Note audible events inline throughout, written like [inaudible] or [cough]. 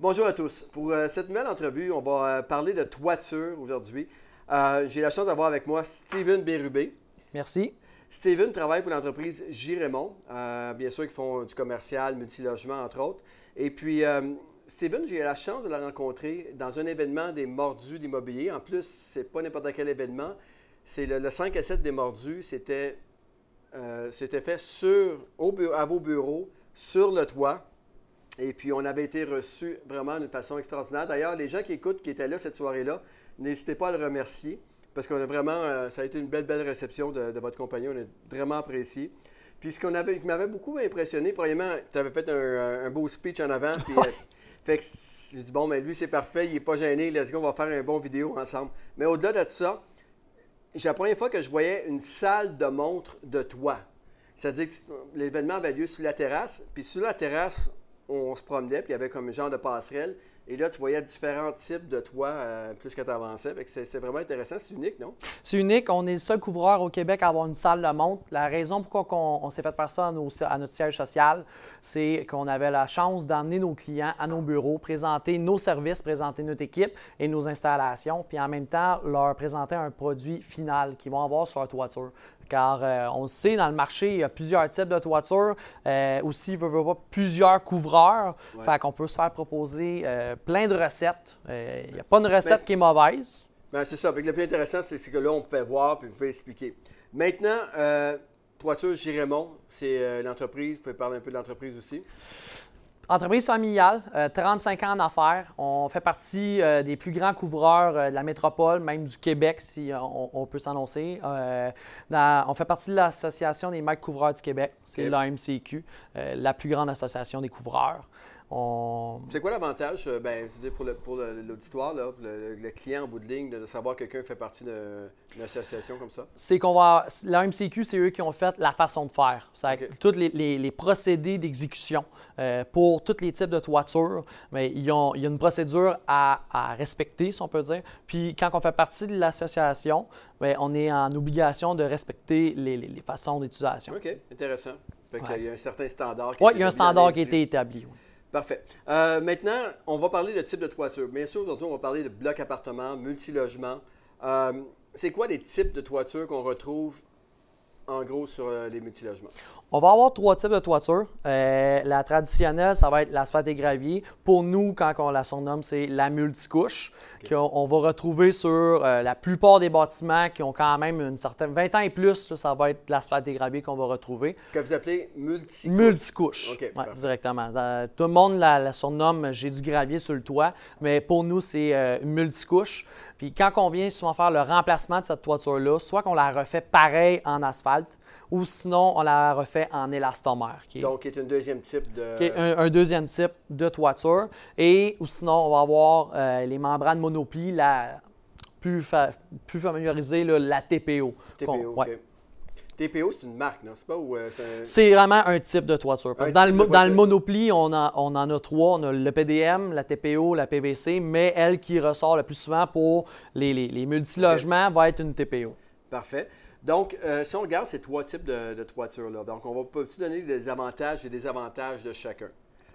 Bonjour à tous. Pour euh, cette nouvelle entrevue, on va euh, parler de toiture aujourd'hui. Euh, J'ai la chance d'avoir avec moi Steven Bérubé. Merci. Steven travaille pour l'entreprise. Euh, bien sûr, ils font du commercial, multilogement, entre autres. Et puis, Steven, j'ai eu la chance de la rencontrer dans un événement des mordus d'immobilier. En plus, c'est pas n'importe quel événement. C'est le, le 5 à 7 des mordus. C'était fait sur, au à vos bureaux, sur le toit. Et puis, on avait été reçus vraiment d'une façon extraordinaire. D'ailleurs, les gens qui écoutent, qui étaient là cette soirée-là, n'hésitez pas à le remercier parce qu'on a vraiment, euh, ça a été une belle, belle réception de, de votre compagnie. On a vraiment apprécié. Puis, ce qu'on avait, qui m'avait beaucoup impressionné, premièrement, tu avais fait un, un beau speech en avant. Puis, euh, fait que je dis, bon, mais lui, c'est parfait, il n'est pas gêné. Let's go, on va faire un bon vidéo ensemble. Mais au-delà de ça, c'est la première fois que je voyais une salle de montre de toit. C'est-à-dire que l'événement avait lieu sur la terrasse, puis sur la terrasse, on se promenait, puis il y avait comme un genre de passerelle. Et là, tu voyais différents types de toits euh, plus que tu avançais. C'est vraiment intéressant, c'est unique, non? C'est unique. On est le seul couvreur au Québec à avoir une salle de montre. La raison pourquoi on, on s'est fait faire ça à, à notre siège social, c'est qu'on avait la chance d'emmener nos clients à nos bureaux, présenter nos services, présenter notre équipe et nos installations, puis en même temps leur présenter un produit final qu'ils vont avoir sur leur toiture. Car euh, on le sait, dans le marché, il y a plusieurs types de toitures. Euh, aussi, il veut, pas, plusieurs couvreurs. Ouais. Fait qu'on peut se faire proposer euh, plein de recettes. Il n'y a pas une recette Mais- qui est mauvaise. Ben, c'est ça. Fait que le plus intéressant, c'est que là, on pouvait voir, puis vous pouvez expliquer. Maintenant, Toiture Girémont, c'est l'entreprise. Vous pouvez parler un peu de l'entreprise aussi. Entreprise familiale, euh, 35 ans en affaires. On fait partie euh, des plus grands couvreurs euh, de la métropole, même du Québec, si euh, on, on peut s'annoncer. Euh, on fait partie de l'Association des maîtres couvreurs du Québec. C'est l'AMCQ, euh, la plus grande association des couvreurs. On- C'est quoi l'avantage, euh, ben, pour le- pour l'auditoire, là, pour le, le client en bout de ligne, de, savoir que quelqu'un fait partie d'une association comme ça? c'est qu'on va. L'AMCQ, c'est eux qui ont fait la façon de faire. C'est Ok. tous les, les- les procédés d'exécution euh, pour tous les types de toitures. Mais il y a une procédure à, à respecter, si on peut dire. Puis quand on fait partie de l'association, ben, on est en obligation de respecter les, façons d'utilisation. OK, intéressant. Fait Ouais. y a un certain standard. qui Oui, il y a un standard qui a été établi. oui. Parfait. Euh, maintenant, on va parler de type de toiture. Bien sûr, aujourd'hui, on va parler de bloc appartement, multilogement. Euh, c'est quoi les types de toitures qu'on retrouve en gros sur euh, les multilogements? On va avoir trois types de toitures. Euh, la traditionnelle, ça va être l'asphalte et gravier. Pour nous, quand on la surnomme, c'est la multicouche, qu'on on va retrouver sur euh, la plupart des bâtiments qui ont quand même une certaine 20 ans et plus. là, ça va être l'asphalte et gravier qu'on va retrouver. Que vous appelez multi Multicouche, Ouais, parfait. directement. Euh, tout le monde la, la surnomme j'ai du gravier sur le toit, mais pour nous, c'est euh, multicouche. Puis quand on vient souvent faire le remplacement de cette toiture-là, soit qu'on la refait pareil en asphalte, ou sinon on la refait en élastomère, qui est, Donc, qui est un deuxième type de. qui est un, un deuxième type de toiture. Et ou sinon, on va avoir euh, les membranes monoplie, la plus, fa- plus familiarisée, là, la TPO. TPO. Ouais. OK. TPO, c'est une marque, non? C'est pas ou euh, c'est un. Vraiment un type de toiture. Parce Un que dans, le, dans le monoplie, on, en- on en a trois. On a le PDM, la TPO, la PVC, mais elle qui ressort le plus souvent pour les, les, les multilogements va être une TPO. Parfait. Donc, euh, si on regarde ces trois types de, toitures-là, donc on va peut-être donner des avantages et des désavantages de chacun?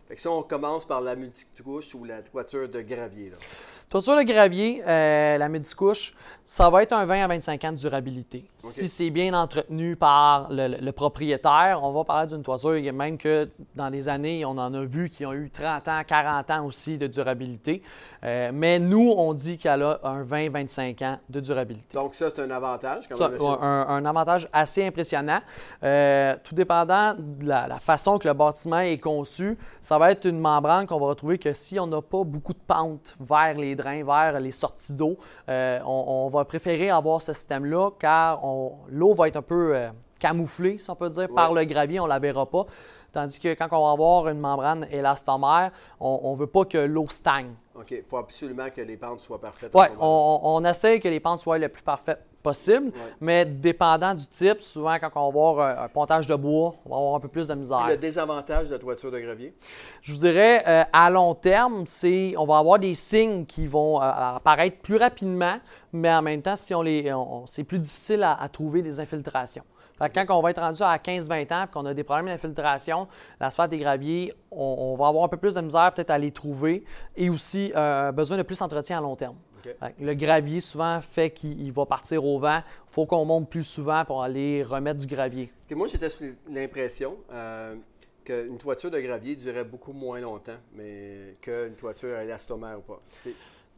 Fait si on commence par la multicouche ou la toiture de gravier, là. Toiture de gravier, euh, la multicouche, ça va être un 20 à 25 ans de durabilité. Si c'est bien entretenu par le, propriétaire, on va parler d'une toiture, même que dans les années, on en a vu qui ont eu 30 ans, 40 ans aussi de durabilité. Euh, mais nous, on dit qu'elle a un 20-25 ans de durabilité. Donc, ça, c'est un avantage. Quand Ça, même, un, un avantage assez impressionnant. Euh, tout dépendant de la, la façon que le bâtiment est conçu, ça va être une membrane qu'on va retrouver que si on n'a pas beaucoup de pente vers les drains, vers les sorties d'eau, euh, on, on va préférer avoir ce système-là car l'eau va être un peu euh, camouflée, si on peut dire, par le gravier, on ne la verra pas. Tandis que quand on va avoir une membrane élastomère, on ne veut pas que l'eau stagne. OK. Il faut absolument que les pentes soient parfaites. Oui, on, on essaie que les pentes soient le plus parfaites possible. Mais dépendant du type, souvent quand on va avoir un, un pontage de bois, on va avoir un peu plus de misère. Le désavantage de la toiture de gravier? Je vous dirais, euh, à long terme, c'est, on va avoir des signes qui vont euh, apparaître plus rapidement, mais en même temps, si on les, on- c'est plus difficile à, à trouver des infiltrations. Fait que quand on va être rendu à 15-20 ans et qu'on a des problèmes d'infiltration, l'asphalte et graviers, on, on va avoir un peu plus de misère peut-être à les trouver et aussi euh, besoin de plus d'entretien à long terme. Le gravier, souvent, fait qu'il il va partir au vent. Il faut qu'on monte plus souvent pour aller remettre du gravier. Moi, j'étais sous l'impression euh, qu'une toiture de gravier durait beaucoup moins longtemps mais qu'une toiture élastomère ou pas.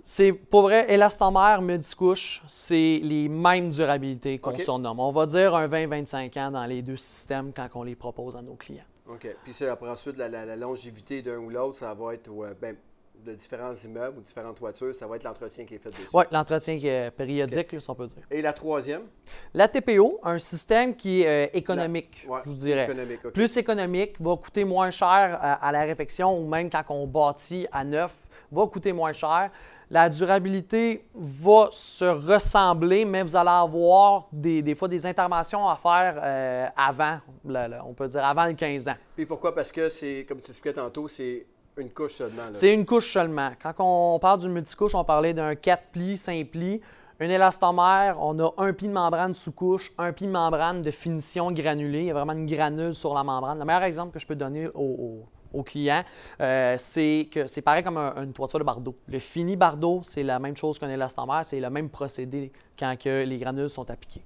C'est- pour vrai, élastomère, multicouche, c'est les mêmes durabilités qu'on OK. surnomme. On va dire un 20-25 ans dans les deux systèmes quand on les propose à nos clients. OK. Puis après ensuite, la, la- la longévité d'un ou l'autre, ça va être ouais, ben, de différents immeubles ou différentes toitures, ça va être l'entretien qui est fait dessus. Oui, l'entretien qui est périodique, là, si on peut dire. Et la troisième? La TPO, un système qui est euh, économique, Ouais, je vous dirais. Économique. Plus économique, va coûter moins cher à, à la réfection ou même quand on bâtit à neuf, va coûter moins cher. La durabilité va se ressembler, mais vous allez avoir des, des fois des interventions à faire euh, avant, le- on peut dire avant le 15 ans. Puis pourquoi? Parce que c'est, comme tu expliquais tantôt, c'est une couche seulement. C'est une couche seulement. Quand on parle d'une multicouche, on parlait d'un 4 plis, 5 plis. Un élastomère, on a un pli de membrane sous couche, un pli de membrane de finition granulée. Il y a vraiment une granule sur la membrane. Le meilleur exemple que je peux donner au, au- au client, euh, c'est que c'est pareil comme un- une toiture de bardeau. Le fini bardeau, c'est la même chose qu'un élastomère, c'est le même procédé quand que les granules sont appliquées.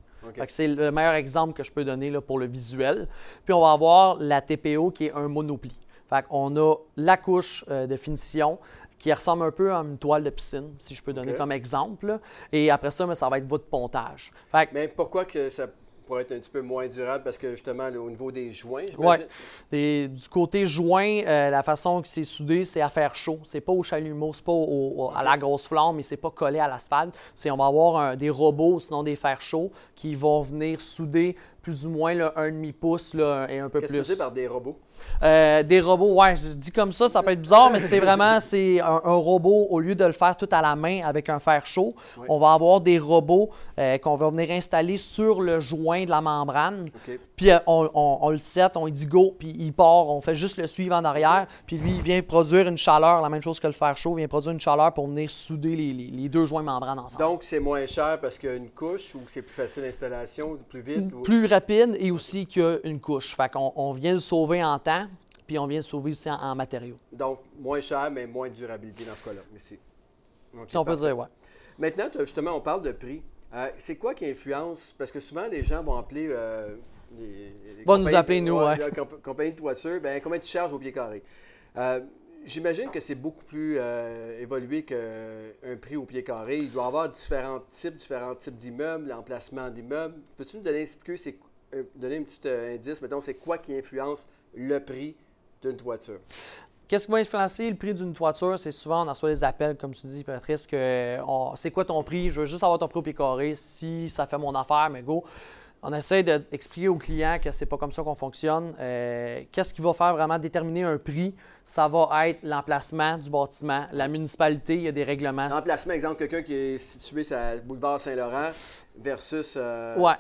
C'est le meilleur exemple que je peux donner là, pour le visuel. Puis on va avoir la TPO qui est un monopli. Fait on a la couche euh, de finition qui ressemble un peu à une toile de piscine, si je peux donner comme exemple. là. Et après ça, mais ça va être votre pontage. Fait que, Mais pourquoi que ça pourrait être un petit peu moins durable? Parce que justement, là, au niveau des joints, j'imagine? Des- du côté joint, euh, la façon que c'est soudé, c'est à faire chaud. C'est pas au chalumeau, c'est pas au- au- à la grosse flamme, et c'est pas collé à l'asphalte. C'est on va avoir un- des robots, sinon des fers chauds, qui vont venir souder plus ou moins là, un demi pouce là, et un peu Qu'est-ce que tu plus. dis par des robots? Euh, des robots, ouais, je dis comme ça, ça peut être bizarre, mais c'est vraiment [laughs] c'est un, un robot, au lieu de le faire tout à la main avec un fer chaud, Oui. on va avoir des robots euh, qu'on va venir installer sur le joint de la membrane. Puis euh, on, on- on le set, on lui dit go, puis il part, on fait juste le suivre en arrière, puis lui, il vient produire une chaleur, la même chose que le fer chaud, il vient produire une chaleur pour venir souder les, les- les deux joints de membrane ensemble. Donc, c'est moins cher parce qu'il y a une couche ou c'est plus facile d'installation, plus vite? ou- Plus rapide et aussi qu'une couche. Fait qu'on on vient le sauver en temps, puis on vient le sauver aussi en, en matériaux. Donc, moins cher, mais moins de durabilité dans ce cas-là. ici. OK, Si on peut dire, ouais. Maintenant, justement, on parle de prix. Euh, c'est quoi qui influence? Parce que souvent, les gens vont appeler. euh, les, les Va nous appeler, nous, ouais. la comp- compagnie de toiture, ben, combien tu charges au pied carré? Euh, J'imagine que c'est beaucoup plus euh, évolué qu'un prix au pied carré. Il doit y avoir différents types, différents types d'immeubles, l'emplacement d'immeubles. Peux-tu nous donner, expliquer, euh, donner un petit euh, indice, mettons, c'est quoi qui influence le prix d'une toiture? Qu'est-ce qui va influencer le prix d'une toiture? C'est souvent, on reçoit des appels, comme tu dis, Patrice, que on- c'est quoi ton prix? Je veux juste avoir ton prix au pied carré. Si ça fait mon affaire, mais go. On essaie d'expliquer aux clients que c'est pas comme ça qu'on fonctionne. Euh, Qu'est-ce qui va faire vraiment déterminer un prix? Ça va être l'emplacement du bâtiment, la municipalité, il y a des règlements. L'emplacement, exemple, quelqu'un qui est situé sur le boulevard Saint-Laurent versus. euh, Ouais,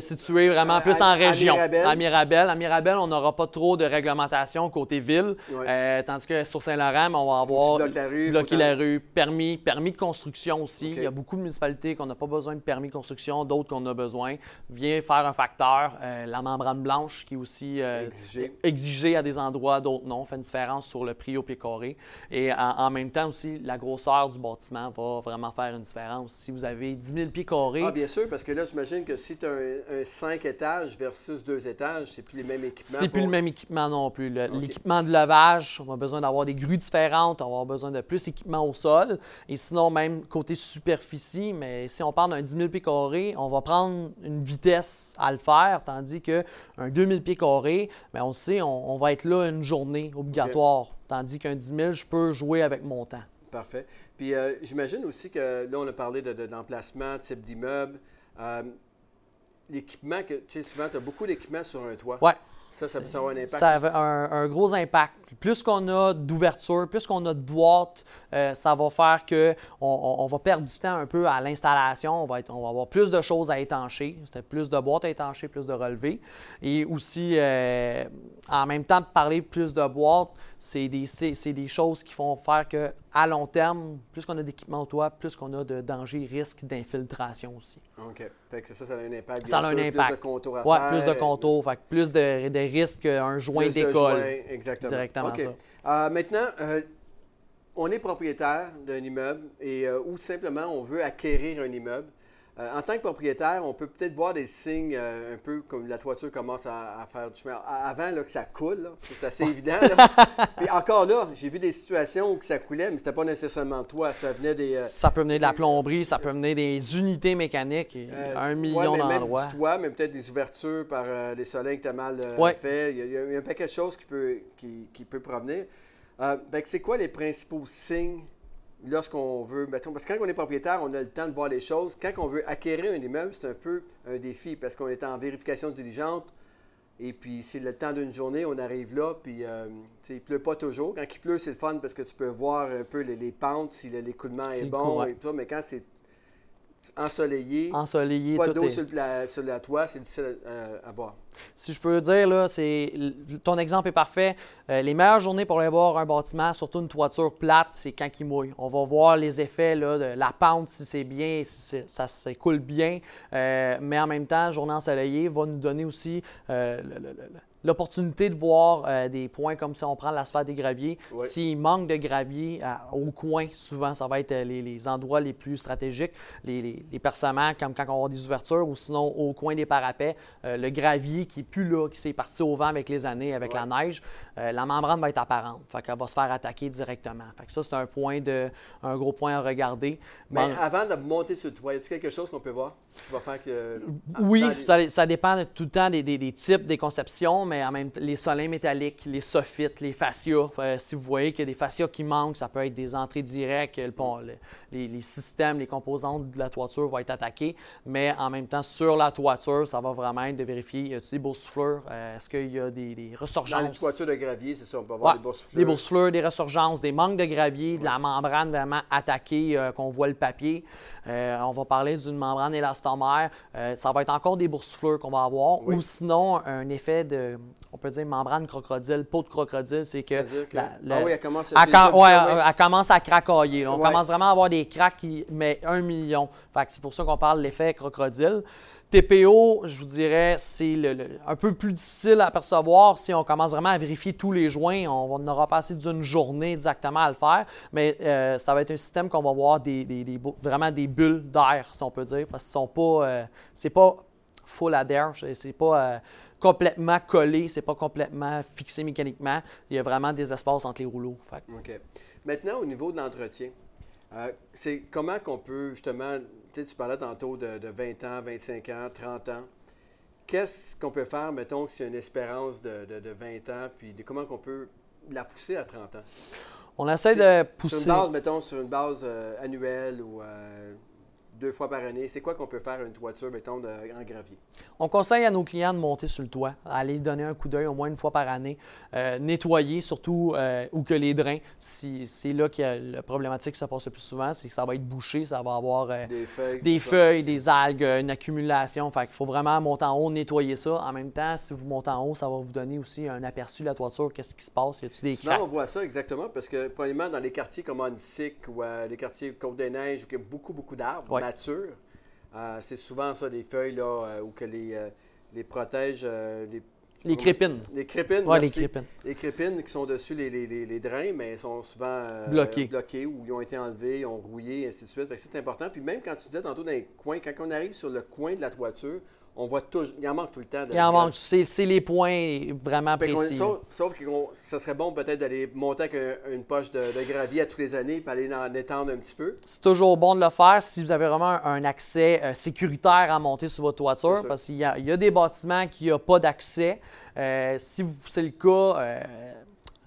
situé vraiment À- plus à- en à région. Mirabel. À Mirabel. À Mirabel, on n'aura pas trop de réglementation côté ville. Ouais. Euh, tandis que sur Saint-Laurent, on va avoir bloques la rue, bloquer la rue, permis, permis de construction aussi. Il y a beaucoup de municipalités qu'on n'a pas besoin de permis de construction, d'autres qu'on a besoin. Viens faire un facteur. Euh, la membrane blanche qui est aussi euh, Exigée. exigée à des endroits, d'autres non. fait une différence sur le prix au pied carré. Et en, en même temps aussi, la grosseur du bâtiment va vraiment faire une différence. Si vous avez 10 000 pieds carrés, Ah, bien sûr, parce que là, j'imagine que si tu as un, 5 étages versus 2 étages, c'est plus les mêmes équipements. C'est plus pour- le même équipement non plus. L'équipement de levage, on a besoin d'avoir des grues différentes, on va avoir besoin de plus d'équipement au sol. Et sinon, même côté superficie, mais si on parle d'un 10 000 pieds carrés, on va prendre une vitesse à le faire, tandis qu'un 2 000 pieds carrés, ben on sait, on, on va être là une journée obligatoire. Tandis qu'un 10 000, je peux jouer avec mon temps. Parfait. Puis euh, j'imagine aussi que là, on a parlé de, de- d'emplacement, type d'immeuble. Euh, l'équipement, que tu sais, souvent, tu as beaucoup d'équipements sur un toit. Ouais. Ça, ça peut avoir un impact. Ça a un, un gros impact. Plus qu'on a d'ouverture, plus qu'on a de boîtes, euh, ça va faire qu'on on, va perdre du temps un peu à l'installation. On, va on va avoir plus de choses à étancher, plus de boîtes à étancher, plus de relevés. Et aussi, euh, en même temps, parler plus de boîtes, c'est des, des, choses qui font faire que à long terme, plus qu'on a d'équipement au toit, plus qu'on a de dangers, risques d'infiltration aussi. OK. Fait que ça, ça a un impact. ça a un impact. Plus de contours à ouais, faire. plus de contours, fait plus de, de risques qu'un joint d'école. Exactement. Directement ça. Euh, maintenant, euh, on est propriétaire d'un immeuble et, euh, ou simplement on veut acquérir un immeuble. Euh, en tant que propriétaire, on peut peut-être voir des signes euh, un peu comme la toiture commence à, faire du chemin. Avant là, que ça coule, c'est assez évident. [laughs] Puis encore là, j'ai vu des situations où ça coulait, mais c'était pas nécessairement toi. Ça venait des. Euh, ça peut venir de la plomberie, ça peut venir des unités mécaniques, un million d'endroits. Même du toit, mais peut-être des ouvertures par les soleils que tu as mal fait. Il y, a, un paquet de choses qui peut, qui, qui peut provenir. c'est quoi les principaux signes lorsqu'on veut, mettons, parce que quand on est propriétaire, on a le temps de voir les choses. Quand on veut acquérir un immeuble, c'est un peu un défi parce qu'on est en vérification diligente. Et puis, c'est le temps d'une journée, on arrive là, puis euh, il ne pleut pas toujours. Quand il pleut, c'est le fun parce que tu peux voir un peu les, pentes, si l'écoulement est, bon et tout mais quand c'est ensoleillé. Ensoleillé, Pas d'eau sur, sur, la toit, c'est difficile à, boire. Si je peux dire, là, c'est ton exemple est parfait. Euh, les meilleures journées pour aller voir un bâtiment, surtout une toiture plate, c'est quand il mouille. On va voir les effets là, de la pente, si c'est bien, si ça s'écoule bien. Euh, mais en même temps, journée ensoleillée va nous donner aussi euh, le, l'opportunité de voir euh, des points comme si on prend l'asphalte des graviers. S'il manque de gravier euh, au coin, souvent, ça va être euh, les, endroits les plus stratégiques, les, les, percements, comme quand on avoir des ouvertures, ou sinon au coin des parapets, le gravier qui n'est plus là, qui s'est parti au vent avec les années, avec la neige, la membrane va être apparente. Fait qu'elle va se faire attaquer directement. Fait que ça, c'est un point de, un gros point à regarder. Mais avant de monter sur le toit, y a quelque chose qu'on peut voir qui va faire que... Oui, ça, ça, dépend tout le temps des, des, des types, des conceptions, mais en même les solins métalliques, les soffites, les fascias. Euh, si vous voyez qu'il y a des fascias qui manquent, ça peut être des entrées directes, les, systèmes, les composantes de la toiture vont être attaqués. Mais en même temps, sur la toiture, ça va vraiment être de vérifier, y a-t-il des boursoufleurs? Euh, est-ce qu'il y a des, des ressurgences? Dans les toitures de gravier, c'est ça, on peut avoir des boursoufleurs. Des des ressurgences, des manques de gravier, de la membrane vraiment attaquée, euh, qu'on voit le papier. on va parler d'une membrane élastomère. ça va être encore des boursoufleurs qu'on va avoir. Ou sinon, un effet de on peut dire membrane crocodile, peau de crocodile, c'est que, ah oui, elle commence à, elle, commence à craquailler. On commence vraiment à avoir des craques qui mettent un million. c'est pour ça qu'on parle de l'effet crocodile. TPO, je vous dirais, c'est un peu plus difficile à percevoir si on commence vraiment à vérifier tous les joints. On, aura passé d'une journée exactement à le faire, mais euh, ça va être un système qu'on va voir des, vraiment des bulles d'air, si on peut dire, parce que ce sont pas, euh, c'est pas full adhere, c'est pas euh, complètement collé, c'est pas complètement fixé mécaniquement. Il y a vraiment des espaces entre les rouleaux. OK. Maintenant, au niveau de l'entretien, euh, c'est comment qu'on peut justement, tu parlais tantôt de, 20 ans, 25 ans, 30 ans. Qu'est-ce qu'on peut faire, mettons, que c'est une espérance de, 20 ans, puis comment qu'on peut la pousser à 30 ans? On essaie de pousser. Sur une base, mettons, sur une base euh, annuelle ou euh, deux fois par année. C'est quoi qu'on peut faire une toiture, mettons, en gravier? On conseille à nos clients de monter sur le toit, aller donner un coup d'œil au moins une fois par année, euh, nettoyer surtout euh, ou que les drains, si c'est là que la problématique se passe le plus souvent, c'est que ça va être bouché, ça va avoir euh, des, feuilles, des, algues, une accumulation. Fait qu'il faut vraiment monter en haut, nettoyer ça. En même temps, si vous montez en haut, ça va vous donner aussi un aperçu de la toiture, qu'est-ce qui se passe, y a-t-il des Souvent, on voit ça exactement parce que, probablement, dans les quartiers comme Annecy ou les quartiers Côte-des-Neiges où il y a beaucoup, beaucoup d'arbres, euh, c'est souvent ça, des feuilles là, euh, ou que les, euh, les protègent. les, les crépines. Les crépines. Oui, les crépines. Les crépines qui sont dessus les, les, les drains, mais sont souvent bloqués. bloqués ou ils ont été enlevés, ils ont rouillé, et ainsi de suite. C'est important. Puis même quand tu disais tantôt dans les coins, quand on arrive sur le coin de la toiture, on voit toujours. Il en manque tout le temps. il en manque. C'est les points vraiment précis. sauf, que ça serait bon peut-être d'aller monter avec une poche de, gravier à toutes les années et aller en étendre un petit peu. C'est toujours bon de le faire si vous avez vraiment un accès euh, sécuritaire à monter sur votre toiture. Parce qu'il y, a des bâtiments qui n'ont pas d'accès. Euh, si c'est le cas, euh,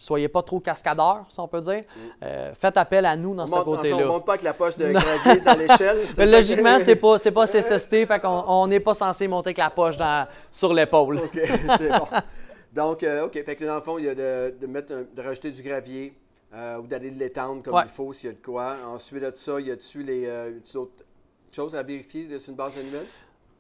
soyez pas trop cascadeur, si on peut dire. Mm. Euh, faites appel à nous dans ce côté-là. On ne monte pas avec la poche de [laughs] gravier dans l'échelle. [laughs] Logiquement, ce n'est pas, pas [laughs] CSST, fait qu'on n'est pas censé monter avec la poche sur l'épaule. OK, c'est bon. Donc, euh, OK. Fait que dans le fond, il y a de, de mettre un- de rajouter du gravier euh, ou d'aller l'étendre comme Ouais. il faut s'il y a de quoi. Ensuite de ça, il y a-tu les euh, d'autres choses à vérifier sur une base annuelle?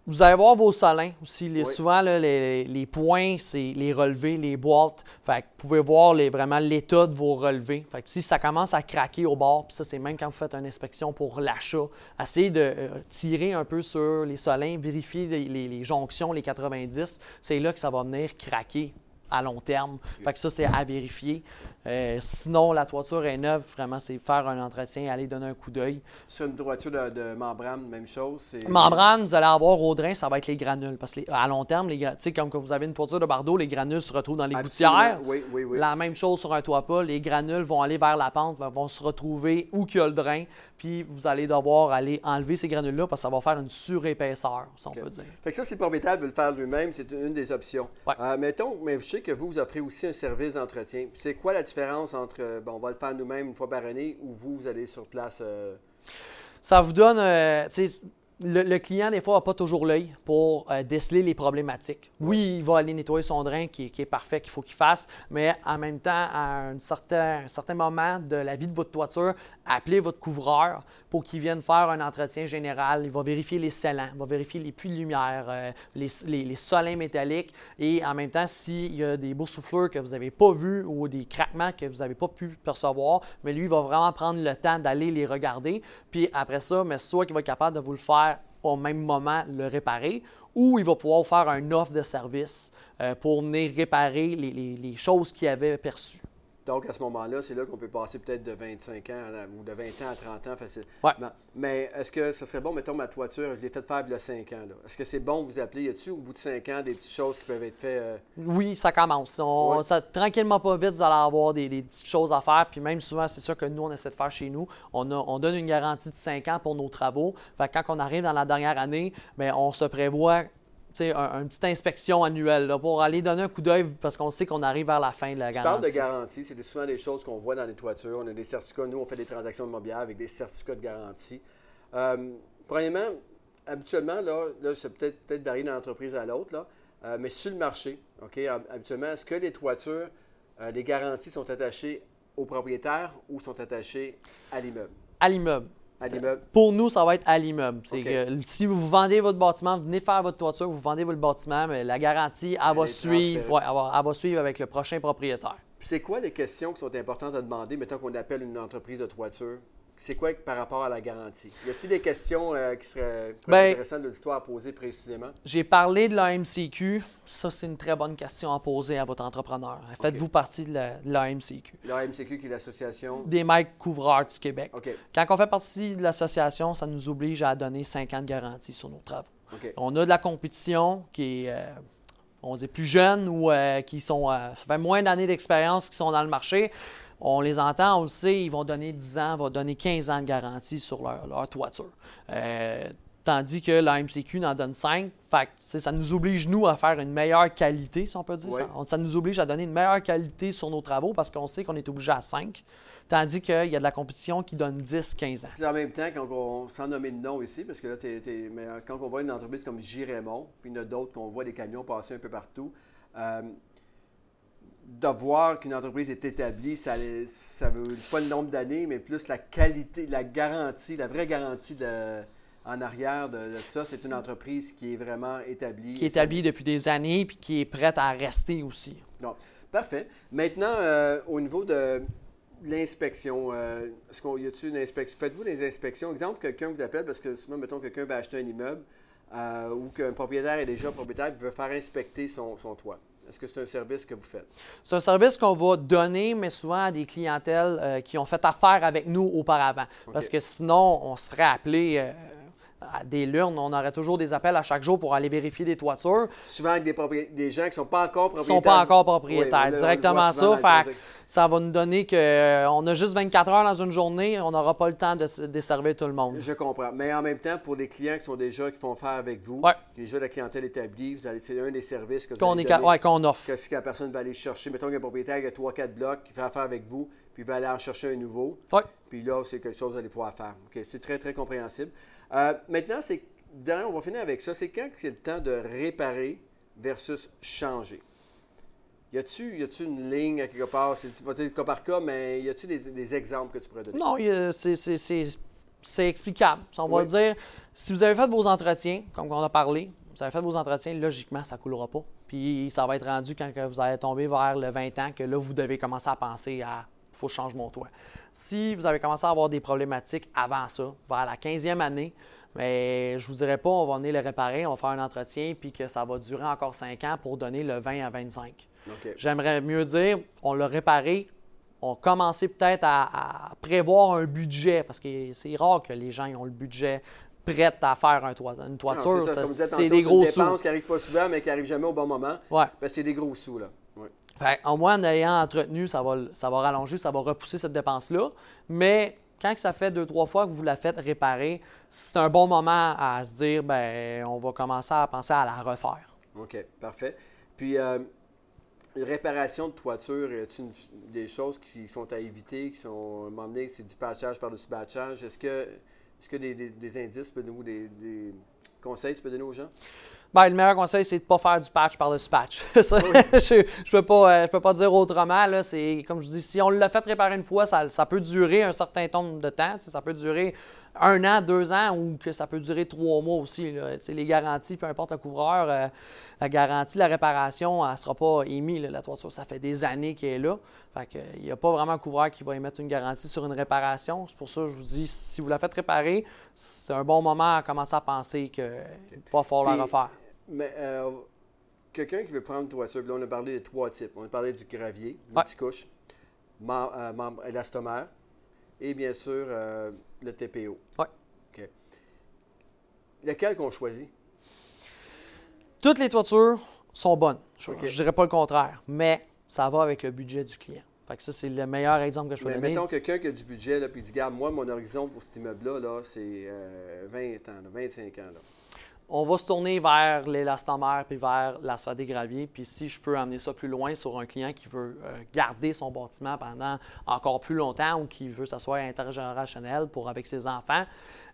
Vous allez voir vos solins aussi. Les- Oui. Souvent, là, les, les points, c'est les relevés, les boîtes. Fait que vous pouvez voir les, vraiment l'état de vos relevés. Fait que si ça commence à craquer au bord, puis ça, c'est même quand vous faites une inspection pour l'achat, essayez de euh, tirer un peu sur les solins, vérifier les, les- les jonctions, les 90. C'est là que ça va venir craquer à long terme. Fait que ça, c'est à vérifier. Euh, sinon, la toiture est neuve. Vraiment, c'est faire un entretien, aller donner un coup d'œil. Sur une toiture de, de membrane, même chose. c'est- Membrane, vous allez avoir au drain, ça va être les granules. Parce que les- à long terme, les comme quand vous avez une toiture de bardeau, les granules se retrouvent dans les Absolument. gouttières. Oui, oui, oui. La même chose sur un toit pas, les granules vont aller vers la pente, vont se retrouver où qu'il y a le drain, puis vous allez devoir aller enlever ces granules-là parce que ça va faire une surépaisseur, si on peut dire. Fait que ça, si le propriétaire veut le faire lui-même, c'est une des options. Ouais. Euh, mettons, mais je sais que vous, vous offrez aussi un service d'entretien. C'est quoi la différence entre, euh, bon, on va le faire nous-mêmes une fois par année ou vous, vous allez sur place? euh, Ça vous donne, euh, le, le client, des fois, n'a pas toujours l'œil pour euh, déceler les problématiques. Oui, il va aller nettoyer son drain qui, est- qui est parfait, qu'il faut qu'il fasse, mais en même temps, à un certain, un certain moment de la vie de votre toiture, appelez votre couvreur pour qu'il vienne faire un entretien général. Il va vérifier les scellants, il va vérifier les puits de lumière, euh, les, les, les solins métalliques et en même temps, s'il y a des beaux souffleurs que vous n'avez pas vus ou des craquements que vous n'avez pas pu percevoir, mais lui, il va vraiment prendre le temps d'aller les regarder. Puis après ça, mais soit qu'il va être capable de vous le faire au même moment, le réparer, ou il va pouvoir faire un offre de service euh, pour venir réparer les, les- les choses qu'il avait perçues. Donc, à ce moment-là, c'est là qu'on peut passer peut-être de 25 ans à- ou de 20 ans à 30 ans facilement. Ouais. Mais est-ce que ce serait bon, mettons ma toiture, je l'ai fait faire il y a 5 ans. Est-ce que c'est bon de vous appeler? Y a-tu au bout de 5 ans des petites choses qui peuvent être faites? euh, Oui, ça commence. On- Ouais. ça, tranquillement, pas vite, vous allez avoir des, des petites choses à faire. Puis même souvent, c'est ça que nous, on essaie de faire chez nous. On, a- on donne une garantie de 5 ans pour nos travaux. Fait que quand on arrive dans la dernière année, bien, on se prévoit tu sais, un- une petite inspection annuelle là, pour aller donner un coup d'œil parce qu'on sait qu'on arrive vers la fin de la Tu garantie. parles de garantie, c'est souvent des choses qu'on voit dans les toitures. On a des certificats, nous, on fait des transactions immobilières avec des certificats de garantie. Euh, premièrement, habituellement, là, là c'est peut-être peut varier d'une entreprise à l'autre, là, euh, mais sur le marché, OK, hab- habituellement, est-ce que les toitures, euh, les garanties sont attachées au propriétaire ou sont attachées à l'immeuble? À l'immeuble. À l'immeuble. Pour nous, ça va être à l'immeuble. C'est OK. que si vous vendez votre bâtiment, venez faire votre toiture, vous vendez votre bâtiment, mais la garantie, elle, Elle va suivre, transférée. ouais, elle, va, elle va suivre avec le prochain propriétaire. C'est quoi les questions qui sont importantes à demander, mettons qu'on appelle une entreprise de toiture? C'est quoi par rapport à la garantie? Y a-t-il des questions euh, qui seraient Ben- intéressantes de l'histoire à poser précisément? J'ai parlé de l'AMCQ. Ça, c'est une très bonne question à poser à votre entrepreneur. Faites-vous partie de la- de l'AMCQ? La MCQ, qui est l'association? Des maîtres couvreurs du Québec. Quand on fait partie de l'association, ça nous oblige à donner 5 ans de garantie sur nos travaux. On a de la compétition qui est, euh, on dit, plus jeune ou euh, qui sont, ça fait moins d'années d'expérience qui sont dans le marché. On les entend, on le sait, ils vont donner 10 ans, vont donner 15 ans de garantie sur leur, leur toiture. Euh, tandis que la MCQ en donne 5. Fait que, ça nous oblige, nous, à faire une meilleure qualité, si on peut dire. Ça, ça nous oblige à donner une meilleure qualité sur nos travaux parce qu'on sait qu'on est obligé à 5. Tandis qu'il y a de la compétition qui donne 10, 15 ans. Puis en même temps, quand on, sans nommer de nom ici, parce que là, t'es- t'es- mais euh, quand on voit une entreprise comme J. Raymond, puis il y en a d'autres qu'on voit des camions passer un peu partout, euh, de voir qu'une entreprise est établie, ça ne veut pas le nombre d'années, mais plus la qualité, la garantie, la vraie garantie de- en arrière de, de ça. C'est une entreprise qui est vraiment établie. Qui est établie depuis des années puis qui est prête à rester aussi. Non. Parfait. Maintenant, euh, au niveau de l'inspection, euh, est-ce qu'on y a-t-il une inspection? Faites-vous des inspections? Exemple, quelqu'un vous appelle parce que souvent, mettons, quelqu'un va acheter un immeuble euh, ou qu'un propriétaire est déjà propriétaire et veut faire inspecter son, son toit. Est-ce que c'est un service que vous faites? C'est un service qu'on va donner, mais souvent à des clientèles euh, qui ont fait affaire avec nous auparavant. Parce que sinon, on se ferait appeler euh, des lurnes. On aurait toujours des appels à chaque jour pour aller vérifier des toitures. Souvent avec des, propri- des gens qui ne sont pas encore propriétaires. ne sont pas encore propriétaires. Directement ça. Fait, ça va nous donner qu'on a juste 24 heures dans une journée. On n'aura pas le temps de desservir tout le monde. Je comprends. Mais en même temps, pour les clients qui sont déjà, qui font faire avec vous, Ouais. déjà la clientèle établie, c'est un des services que vous Qu'on ouais, qu'on offre. que si la personne va aller chercher, mettons qu'il y a un propriétaire qui a 3-4 blocs, qui fait affaire avec vous, puis il va aller en chercher un nouveau. Ouais. Puis là, c'est quelque chose que vous allez pouvoir faire. C'est très, très compréhensible. Euh, maintenant, c'est, on va finir avec ça. C'est quand c'est le temps de réparer versus changer? Y a-tu une ligne à quelque part? C'est dire cas par cas, mais y a-tu des, des exemples que tu pourrais donner? Non, c'est- explicable. On va Oui. dire, si vous avez fait vos entretiens, comme on a parlé, vous avez fait vos entretiens, logiquement, ça ne coulera pas. Puis ça va être rendu quand vous allez tomber vers le 20 ans que là, vous devez commencer à penser à faut que je change mon toit. Si vous avez commencé à avoir des problématiques avant ça, vers la 15e année, mais je vous dirais pas, on va venir le réparer, on va faire un entretien, puis que ça va durer encore 5 ans pour donner le 20 à 25. OK. J'aimerais mieux dire, on l'a réparé, on commençait peut-être à, à prévoir un budget, parce que c'est rare que les gens ont le budget prêt à faire un toit, une toiture. c'est comme je disais C'est des une gros sous. dépense qui n'arrive pas souvent, mais qui arrive jamais au bon moment. Ouais. Ben, c'est des gros sous, là. Fait, au moins, en ayant entretenu, ça va, ça va rallonger, ça va repousser cette dépense-là. Mais quand ça fait deux, trois fois que vous la faites réparer, c'est un bon moment à se dire, ben, on va commencer à penser à la refaire. OK, parfait. Puis, euh, une réparation de toiture, y a-t-il une- des choses qui sont à éviter, qui sont, à un moment donné, c'est du patchage par-dessus patchage? Est-ce que, est-ce que des, des- des indices, tu peux des, des conseils, tu peux donner aux gens? Ben, le meilleur conseil, c'est de ne pas faire du patch par-dessus patch. [laughs] Ça, [laughs] je ne peux, pas, euh, peux pas dire autrement. Là, comme je dis, si on l'a fait réparer une fois, ça, ça peut durer un certain nombre de temps. Ça peut durer un an, deux ans ou que ça peut durer trois mois aussi. là. Les garanties, peu importe le couvreur, euh, la garantie, la réparation, elle ne sera pas émise. là. La toiture, ça fait des années qu'elle est là. Fait que, il n'y a pas vraiment un couvreur qui va émettre une garantie sur une réparation. C'est pour ça que je vous dis, si vous la faites réparer, c'est un bon moment à commencer à penser que pas falloir la refaire. Mais euh, quelqu'un qui veut prendre une toiture, là, on a parlé de trois types. On a parlé du gravier, Ouais. multicouche, euh, membre élastomère et bien sûr euh, le TPO. Ouais. OK. Lequel qu'on choisit? Toutes les toitures sont bonnes. Je ne dirais pas le contraire, mais ça va avec le budget du client. Fait que ça, c'est le meilleur exemple que je peux Mais donner. mettons quelqu'un qui a du budget, là, puis dit, Garde, moi, mon horizon pour cet immeuble-là, là, c'est euh, 20 ans, là, 25 ans. Là. On va se tourner vers l'élastomère puis vers l'asphalte des graviers. Puis si je peux amener ça plus loin sur un client qui veut euh, garder son bâtiment pendant encore plus longtemps ou qui veut s'asseoir intergénérationnel pour avec ses enfants,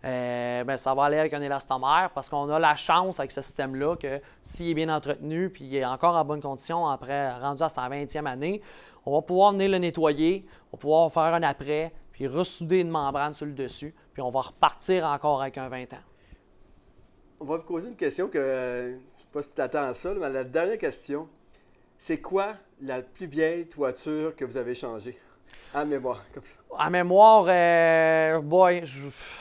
euh, ben, ça va aller avec un élastomère parce qu'on a la chance avec ce système-là que s'il est bien entretenu puis il est encore en bonne condition après rendu à sa 20e année, on va pouvoir venir le nettoyer, on va pouvoir faire un après, puis ressouder une membrane sur le dessus, puis on va repartir encore avec un 20 ans. On va vous poser une question que, euh, je ne sais pas si tu t'attends à ça, mais la dernière question, c'est quoi la plus vieille toiture que vous avez changée? À mémoire, comme ça. À mémoire, euh,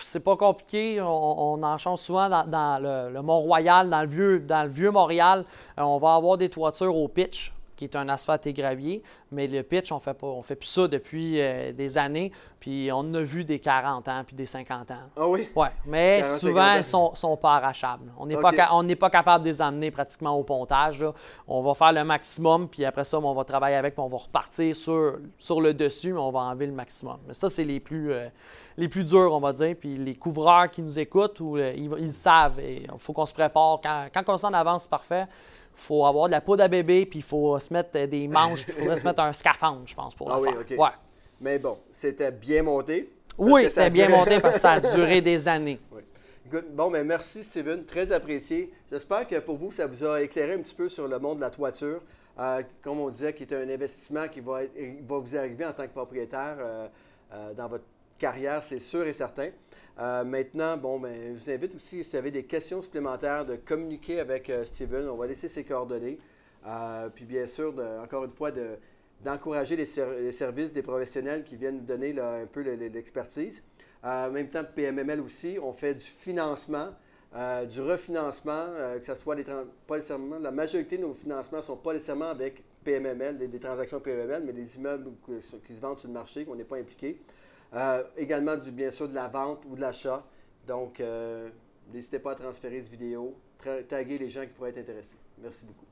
c'est pas compliqué. On, en change souvent dans, le Mont-Royal, dans le vieux, dans le vieux Montréal. Euh, on va avoir des toitures au pitch, qui est un asphalte et gravier. Mais le pitch, on fait pas, on fait plus ça depuis euh, des années. Puis on a vu des 40 ans puis des 50 ans. Ah oui? Ouais, mais 40, souvent, 50 ans. ils sont, sont pas arrachables. On n'est pas, on pas capable de les amener pratiquement au pontage. là. On va faire le maximum, puis après ça, on va travailler avec, puis on va repartir sur, sur le dessus, mais on va enlever le maximum. Mais ça, c'est les plus, euh, les plus durs, on va dire. Puis les couvreurs qui nous écoutent, ou, euh, ils, ils savent. Il faut qu'on se prépare. Quand, quand on sent en avance, c'est parfait. Il faut avoir de la poudre à bébé, puis il faut se mettre euh, des manches, puis il faudrait se mettre un scaphandre, je pense, pour Ah le oui, faire. OK. Ouais. Mais bon, c'était bien monté. Oui, c'était bien monté parce que ça a [laughs] duré des années. Oui. Good. Bon, ben merci Steven, très apprécié. J'espère que pour vous, ça vous a éclairé un petit peu sur le monde de la toiture. Euh, comme on disait, qui est un investissement qui va, être- va vous arriver en tant que propriétaire euh, euh, dans votre carrière, c'est sûr et certain. Euh, maintenant, bon, ben, je vous invite aussi, si vous avez des questions supplémentaires, de communiquer avec euh, Steven. On va laisser ses coordonnées. Euh, puis bien sûr, de- encore une fois, de- d'encourager les, ser- les services des professionnels qui viennent nous donner un peu le- le- l'expertise. En même temps, PMML aussi, on fait du financement, du refinancement, que ce soit des pas nécessairement, la majorité de nos financements ne sont pas nécessairement avec PMML, des, transactions PMML, mais des immeubles que- qui se vendent sur le marché, qu'on n'est pas impliqué. Euh, également, du, bien sûr, de la vente ou de l'achat. Donc, euh, n'hésitez pas à transférer cette vidéo, taguer les gens qui pourraient être intéressés. Merci beaucoup.